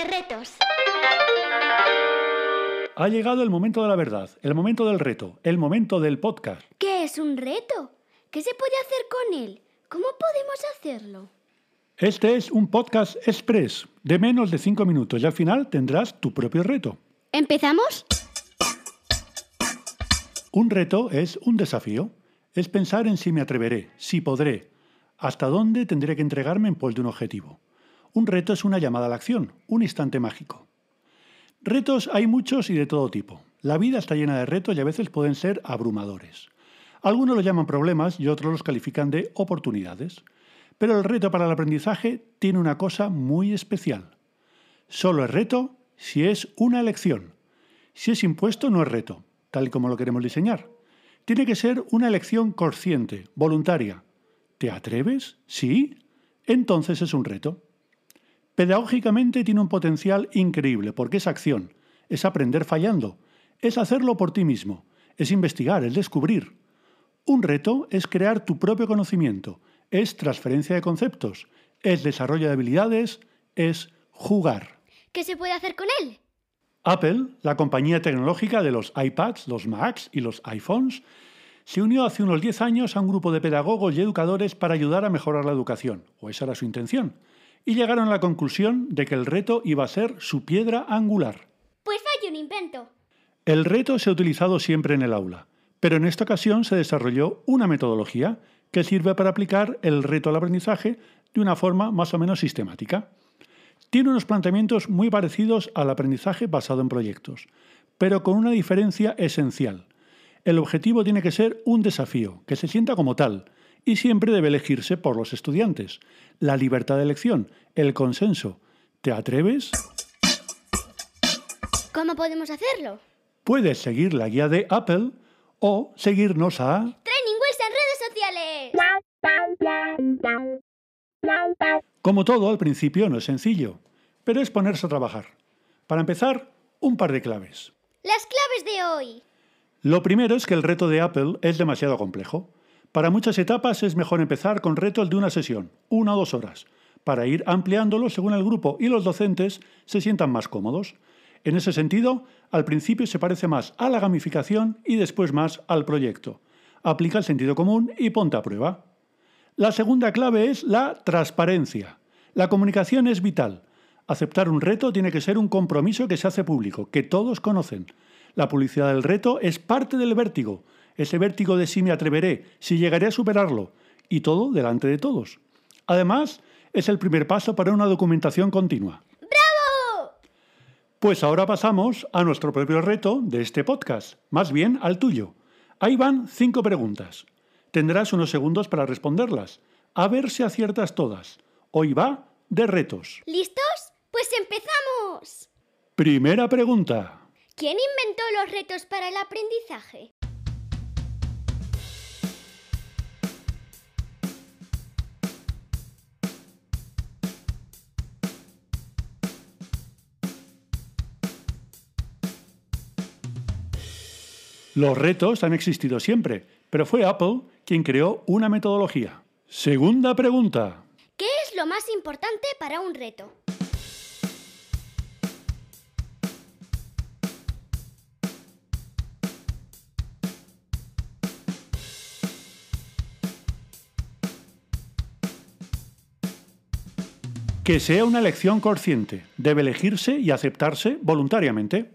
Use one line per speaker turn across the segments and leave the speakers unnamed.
retos.
Ha llegado el momento de la verdad, el momento del reto, el momento del podcast.
¿Qué es un reto? ¿Qué se puede hacer con él? ¿Cómo podemos hacerlo?
Este es un podcast express de menos de 5 minutos y al final tendrás tu propio reto.
¿Empezamos?
Un reto es un desafío. Es pensar en si me atreveré, si podré, hasta dónde tendré que entregarme en pos de un objetivo. Un reto es una llamada a la acción, un instante mágico. Retos hay muchos y de todo tipo. La vida está llena de retos y a veces pueden ser abrumadores. Algunos los llaman problemas y otros los califican de oportunidades. Pero el reto para el aprendizaje tiene una cosa muy especial. Solo es reto si es una elección. Si es impuesto no es reto, tal y como lo queremos diseñar. Tiene que ser una elección consciente, voluntaria. ¿Te atreves? ¿Sí? Entonces es un reto. Pedagógicamente tiene un potencial increíble porque es acción, es aprender fallando, es hacerlo por ti mismo, es investigar, es descubrir. Un reto es crear tu propio conocimiento, es transferencia de conceptos, es desarrollo de habilidades, es jugar.
¿Qué se puede hacer con él?
Apple, la compañía tecnológica de los iPads, los Macs y los iPhones, se unió hace unos 10 años a un grupo de pedagogos y educadores para ayudar a mejorar la educación, o esa era su intención, y llegaron a la conclusión de que el reto iba a ser su piedra angular.
Pues hay un invento.
El reto se ha utilizado siempre en el aula, pero en esta ocasión se desarrolló una metodología que sirve para aplicar el reto al aprendizaje de una forma más o menos sistemática. Tiene unos planteamientos muy parecidos al aprendizaje basado en proyectos, pero con una diferencia esencial. El objetivo tiene que ser un desafío, que se sienta como tal, y siempre debe elegirse por los estudiantes. La libertad de elección, el consenso. ¿Te atreves?
¿Cómo podemos hacerlo?
Puedes seguir la guía de Apple o seguirnos a...
Training en redes sociales.
Como todo, al principio no es sencillo, pero es ponerse a trabajar. Para empezar, un par de claves.
Las claves de hoy.
Lo primero es que el reto de Apple es demasiado complejo. Para muchas etapas es mejor empezar con retos de una sesión, una o dos horas, para ir ampliándolo según el grupo y los docentes se sientan más cómodos. En ese sentido, al principio se parece más a la gamificación y después más al proyecto. Aplica el sentido común y ponte a prueba. La segunda clave es la transparencia. La comunicación es vital. Aceptar un reto tiene que ser un compromiso que se hace público, que todos conocen. La publicidad del reto es parte del vértigo, ese vértigo de si me atreveré, si llegaré a superarlo, y todo delante de todos. Además, es el primer paso para una documentación continua.
¡Bravo!
Pues ahora pasamos a nuestro propio reto de este podcast, más bien al tuyo. Ahí van cinco preguntas. Tendrás unos segundos para responderlas. A ver si aciertas todas. Hoy va de retos.
¿Listos? Pues empezamos.
Primera pregunta.
¿Quién inventó los retos para el aprendizaje?
Los retos han existido siempre, pero fue Apple quien creó una metodología. Segunda pregunta.
¿Qué es lo más importante para un reto?
Que sea una elección consciente. Debe elegirse y aceptarse voluntariamente.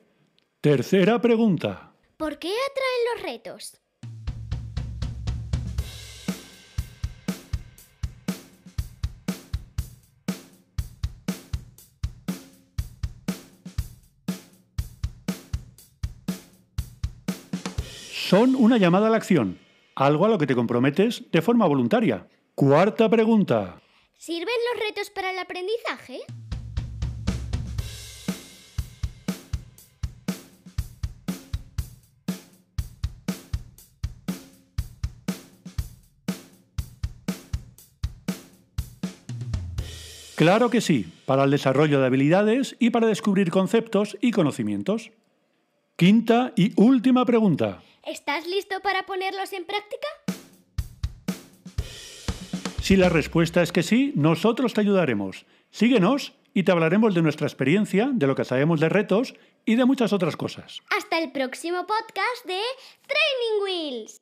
Tercera pregunta.
¿Por qué atraen los retos?
Son una llamada a la acción, algo a lo que te comprometes de forma voluntaria. Cuarta pregunta.
¿Sirven los retos para el aprendizaje?
Claro que sí, para el desarrollo de habilidades y para descubrir conceptos y conocimientos. Quinta y última pregunta.
¿Estás listo para ponerlos en práctica?
Si la respuesta es que sí, nosotros te ayudaremos. Síguenos y te hablaremos de nuestra experiencia, de lo que sabemos de retos y de muchas otras cosas.
Hasta el próximo podcast de Training Wheels.